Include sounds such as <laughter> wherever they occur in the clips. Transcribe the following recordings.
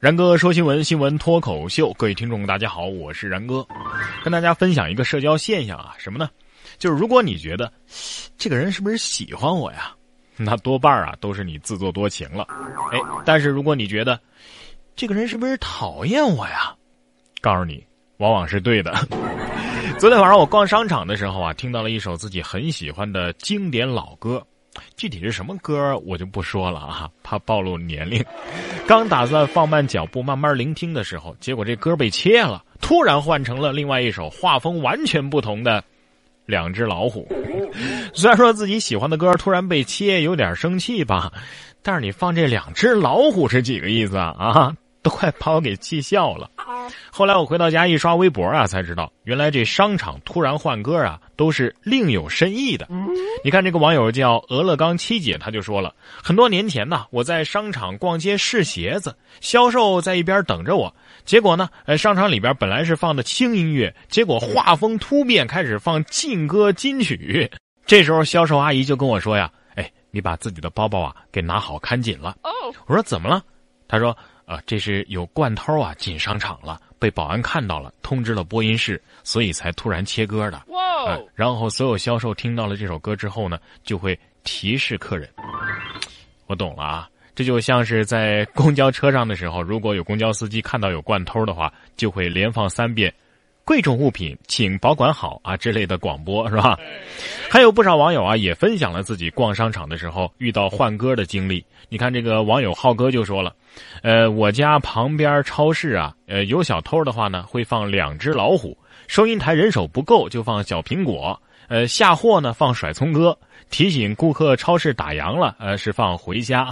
然哥说新闻，新闻脱口秀，各位听众大家好，我是然哥，跟大家分享一个社交现象啊，什么呢？就是如果你觉得这个人是不是喜欢我呀，那多半啊都是你自作多情了。哎，但是如果你觉得这个人是不是讨厌我呀，告诉你，往往是对的。<laughs> 昨天晚上我逛商场的时候啊，听到了一首自己很喜欢的经典老歌。具体是什么歌我就不说了啊，怕暴露年龄。<laughs> 刚打算放慢脚步慢慢聆听的时候，结果这歌被切了，突然换成了另外一首画风完全不同的《两只老虎》。<laughs> 虽然说自己喜欢的歌突然被切，有点生气吧，但是你放这两只老虎是几个意思啊？啊，都快把我给气笑了。后来我回到家一刷微博啊，才知道原来这商场突然换歌啊，都是另有深意的。你看这个网友叫俄勒冈七姐，她就说了，很多年前呢，我在商场逛街试鞋子，销售在一边等着我，结果呢，呃，商场里边本来是放的轻音乐，结果画风突变，开始放劲歌金曲。这时候销售阿姨就跟我说呀，哎，你把自己的包包啊给拿好看紧了。我说怎么了？她说。啊，这是有惯偷啊进商场了，被保安看到了，通知了播音室，所以才突然切歌的。哇！然后所有销售听到了这首歌之后呢，就会提示客人。<tsk> 我懂了啊，这就像是在公交车上的时候，如果有公交司机看到有惯偷的话，就会连放三遍。贵重物品请保管好啊之类的广播是吧？还有不少网友啊也分享了自己逛商场的时候遇到换歌的经历。你看这个网友浩哥就说了，呃，我家旁边超市啊，呃，有小偷的话呢会放两只老虎，收银台人手不够就放小苹果，呃，下货呢放甩葱歌，提醒顾客超市打烊了，呃，是放回家。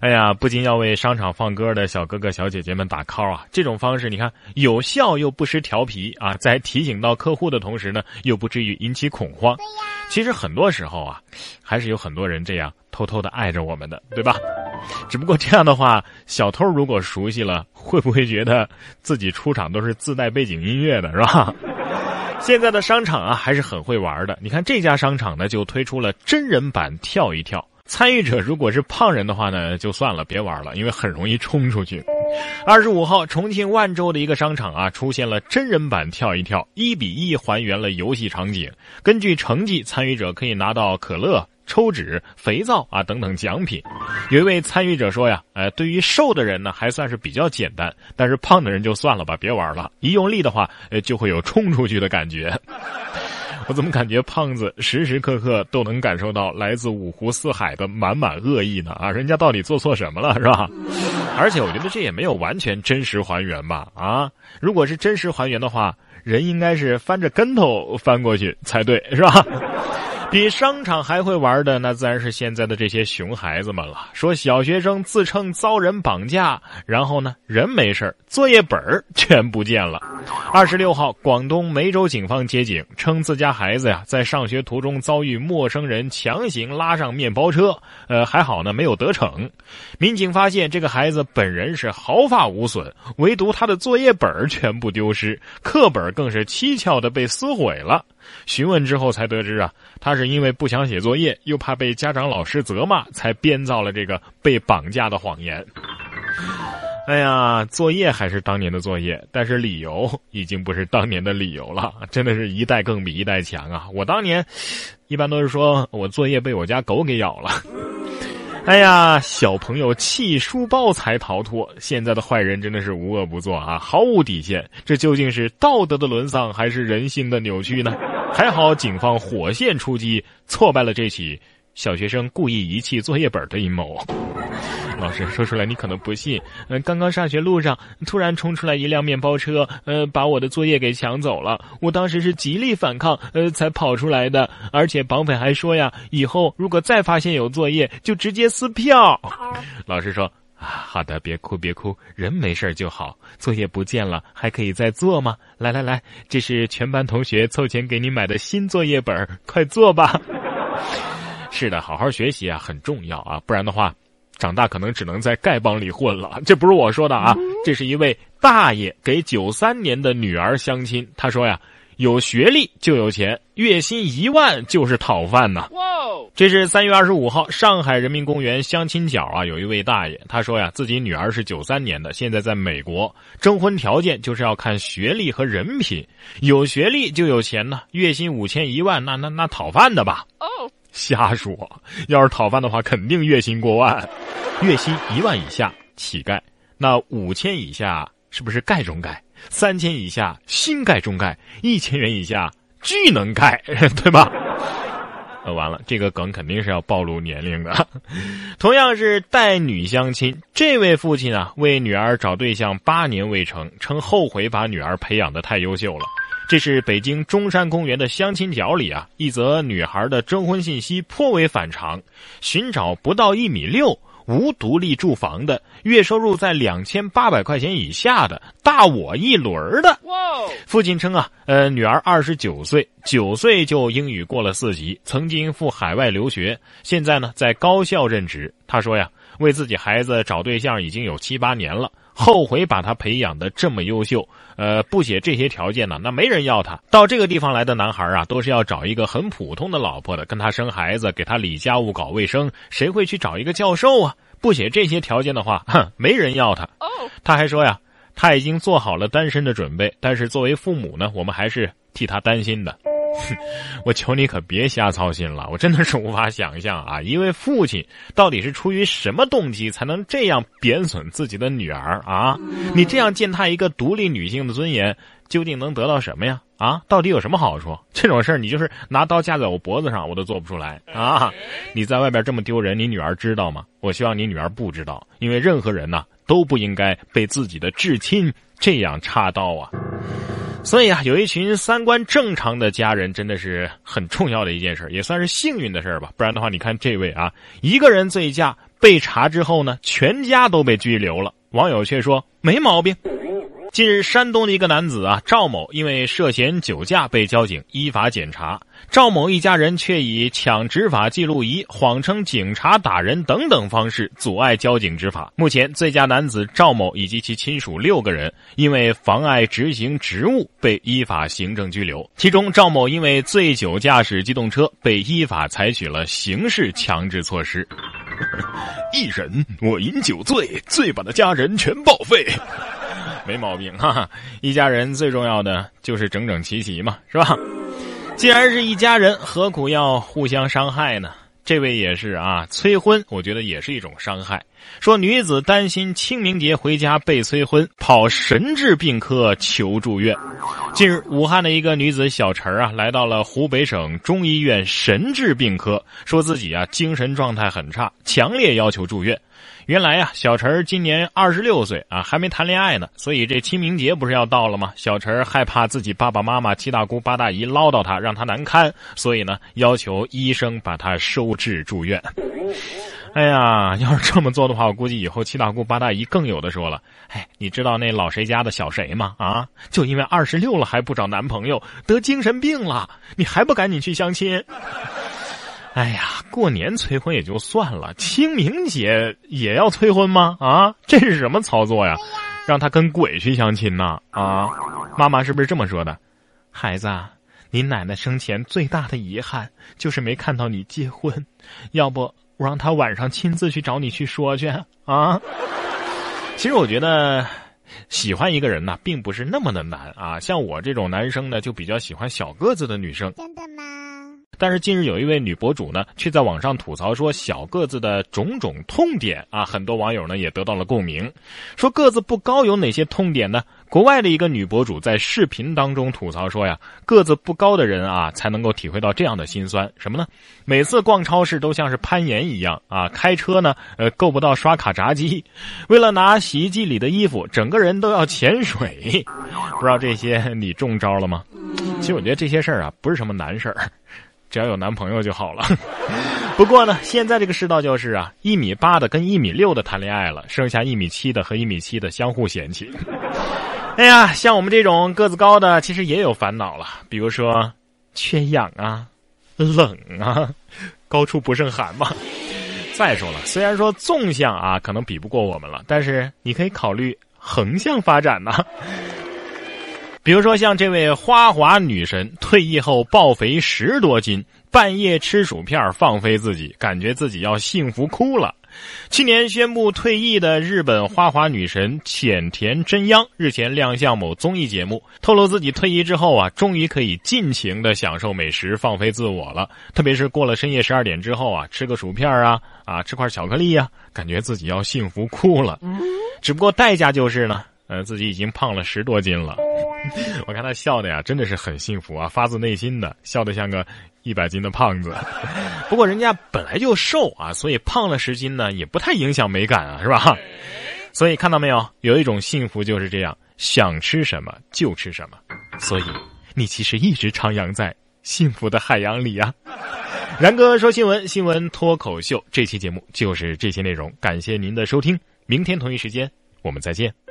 哎呀，不禁要为商场放歌的小哥哥小姐姐们打 call 啊！这种方式，你看有效又不失调皮啊，在提醒到客户的同时呢，又不至于引起恐慌。其实很多时候啊，还是有很多人这样偷偷的爱着我们的，对吧？只不过这样的话，小偷如果熟悉了，会不会觉得自己出场都是自带背景音乐的，是吧？<laughs> 现在的商场啊，还是很会玩的。你看这家商场呢，就推出了真人版跳一跳。参与者如果是胖人的话呢，就算了，别玩了，因为很容易冲出去。二十五号，重庆万州的一个商场啊，出现了真人版跳一跳，一比一还原了游戏场景。根据成绩，参与者可以拿到可乐、抽纸、肥皂啊等等奖品。有一位参与者说呀，呃，对于瘦的人呢，还算是比较简单，但是胖的人就算了吧，别玩了，一用力的话，呃，就会有冲出去的感觉。我怎么感觉胖子时时刻刻都能感受到来自五湖四海的满满恶意呢？啊，人家到底做错什么了，是吧？而且我觉得这也没有完全真实还原吧？啊，如果是真实还原的话，人应该是翻着跟头翻过去才对，是吧？比商场还会玩的，那自然是现在的这些熊孩子们了。说小学生自称遭人绑架，然后呢，人没事作业本全不见了。二十六号，广东梅州警方接警称，自家孩子呀在上学途中遭遇陌生人强行拉上面包车，呃，还好呢没有得逞。民警发现这个孩子本人是毫发无损，唯独他的作业本全部丢失，课本更是蹊跷的被撕毁了。询问之后才得知啊，他是因为不想写作业，又怕被家长老师责骂，才编造了这个被绑架的谎言。哎呀，作业还是当年的作业，但是理由已经不是当年的理由了，真的是一代更比一代强啊！我当年一般都是说我作业被我家狗给咬了。哎呀，小朋友弃书包才逃脱，现在的坏人真的是无恶不作啊，毫无底线。这究竟是道德的沦丧，还是人性的扭曲呢？还好警方火线出击，挫败了这起小学生故意遗弃作业本的阴谋。<laughs> 老师说出来你可能不信，嗯，刚刚上学路上突然冲出来一辆面包车，呃，把我的作业给抢走了。我当时是极力反抗，呃，才跑出来的。而且绑匪还说呀，以后如果再发现有作业，就直接撕票。<laughs> 老师说啊，好的，别哭别哭，人没事就好。作业不见了，还可以再做吗？来来来，这是全班同学凑钱给你买的新作业本，快做吧。<laughs> 是的，好好学习啊，很重要啊，不然的话。长大可能只能在丐帮里混了，这不是我说的啊，这是一位大爷给九三年的女儿相亲。他说呀，有学历就有钱，月薪一万就是讨饭呐。这是三月二十五号，上海人民公园相亲角啊，有一位大爷，他说呀，自己女儿是九三年的，现在在美国，征婚条件就是要看学历和人品，有学历就有钱呢，月薪五千一万，那那那讨饭的吧？哦，瞎说，要是讨饭的话，肯定月薪过万，月薪一万以下乞丐，那五千以下是不是丐中盖？三千以下新盖中盖，一千元以下巨能盖，<laughs> 对吧？呃，完了，这个梗肯定是要暴露年龄的。同样是带女相亲，这位父亲啊，为女儿找对象八年未成，称后悔把女儿培养的太优秀了。这是北京中山公园的相亲角里啊，一则女孩的征婚信息颇为反常，寻找不到一米六。无独立住房的，月收入在两千八百块钱以下的，大我一轮的。父亲称啊，呃，女儿二十九岁，九岁就英语过了四级，曾经赴海外留学，现在呢在高校任职。他说呀，为自己孩子找对象已经有七八年了。后悔把他培养的这么优秀，呃，不写这些条件呢，那没人要他。到这个地方来的男孩啊，都是要找一个很普通的老婆的，跟他生孩子，给他理家务、搞卫生。谁会去找一个教授啊？不写这些条件的话，哼，没人要他。他还说呀，他已经做好了单身的准备，但是作为父母呢，我们还是替他担心的。哼 <laughs> 我求你可别瞎操心了，我真的是无法想象啊！一位父亲到底是出于什么动机才能这样贬损自己的女儿啊？你这样践踏一个独立女性的尊严，究竟能得到什么呀？啊，到底有什么好处？这种事儿你就是拿刀架在我脖子上，我都做不出来啊！你在外边这么丢人，你女儿知道吗？我希望你女儿不知道，因为任何人呢都不应该被自己的至亲这样插刀啊！所以啊，有一群三观正常的家人，真的是很重要的一件事，也算是幸运的事吧。不然的话，你看这位啊，一个人醉驾被查之后呢，全家都被拘留了。网友却说没毛病。近日，山东的一个男子啊，赵某因为涉嫌酒驾被交警依法检查。赵某一家人却以抢执法记录仪、谎称警察打人等等方式阻碍交警执法。目前，醉驾男子赵某以及其亲属六个人因为妨碍执行职务被依法行政拘留。其中，赵某因为醉酒驾驶机动车被依法采取了刑事强制措施。一人，我饮酒醉，醉把的家人全报废。没毛病哈，一家人最重要的就是整整齐齐嘛，是吧？既然是一家人，何苦要互相伤害呢？这位也是啊，催婚，我觉得也是一种伤害。说女子担心清明节回家被催婚，跑神志病科求住院。近日，武汉的一个女子小陈啊，来到了湖北省中医院神志病科，说自己啊精神状态很差，强烈要求住院。原来呀，小陈今年二十六岁啊，还没谈恋爱呢，所以这清明节不是要到了吗？小陈害怕自己爸爸妈妈、七大姑八大姨唠叨他，让他难堪，所以呢，要求医生把他收治住院。<laughs> 哎呀，要是这么做的话，我估计以后七大姑八大姨更有的说了。哎，你知道那老谁家的小谁吗？啊，就因为二十六了还不找男朋友，得精神病了，你还不赶紧去相亲？哎呀，过年催婚也就算了，清明节也要催婚吗？啊，这是什么操作呀？让他跟鬼去相亲呢？啊，妈妈是不是这么说的？孩子，你奶奶生前最大的遗憾就是没看到你结婚，要不我让他晚上亲自去找你去说去啊？其实我觉得，喜欢一个人呢，并不是那么的难啊。像我这种男生呢，就比较喜欢小个子的女生。真的吗？但是近日有一位女博主呢，却在网上吐槽说小个子的种种痛点啊，很多网友呢也得到了共鸣，说个子不高有哪些痛点呢？国外的一个女博主在视频当中吐槽说呀，个子不高的人啊才能够体会到这样的心酸，什么呢？每次逛超市都像是攀岩一样啊，开车呢呃够不到刷卡闸机，为了拿洗衣机里的衣服，整个人都要潜水，不知道这些你中招了吗？其实我觉得这些事儿啊不是什么难事儿。只要有男朋友就好了。<laughs> 不过呢，现在这个世道就是啊，一米八的跟一米六的谈恋爱了，剩下一米七的和一米七的相互嫌弃。<laughs> 哎呀，像我们这种个子高的，其实也有烦恼了，比如说缺氧啊、冷啊、<laughs> 高处不胜寒嘛。再说了，虽然说纵向啊可能比不过我们了，但是你可以考虑横向发展呐。比如说像这位花滑女神，退役后暴肥十多斤，半夜吃薯片放飞自己，感觉自己要幸福哭了。去年宣布退役的日本花滑女神浅田真央日前亮相某综艺节目，透露自己退役之后啊，终于可以尽情的享受美食，放飞自我了。特别是过了深夜十二点之后啊，吃个薯片啊，啊，吃块巧克力呀，感觉自己要幸福哭了。只不过代价就是呢，呃，自己已经胖了十多斤了。<laughs> 我看他笑的呀，真的是很幸福啊，发自内心的笑得像个。一百斤的胖子，<laughs> 不过人家本来就瘦啊，所以胖了十斤呢，也不太影响美感啊，是吧？<laughs> 所以看到没有，有一种幸福就是这样，想吃什么就吃什么。所以你其实一直徜徉在幸福的海洋里啊。然哥说新闻，新闻脱口秀，这期节目就是这些内容，感谢您的收听，明天同一时间我们再见。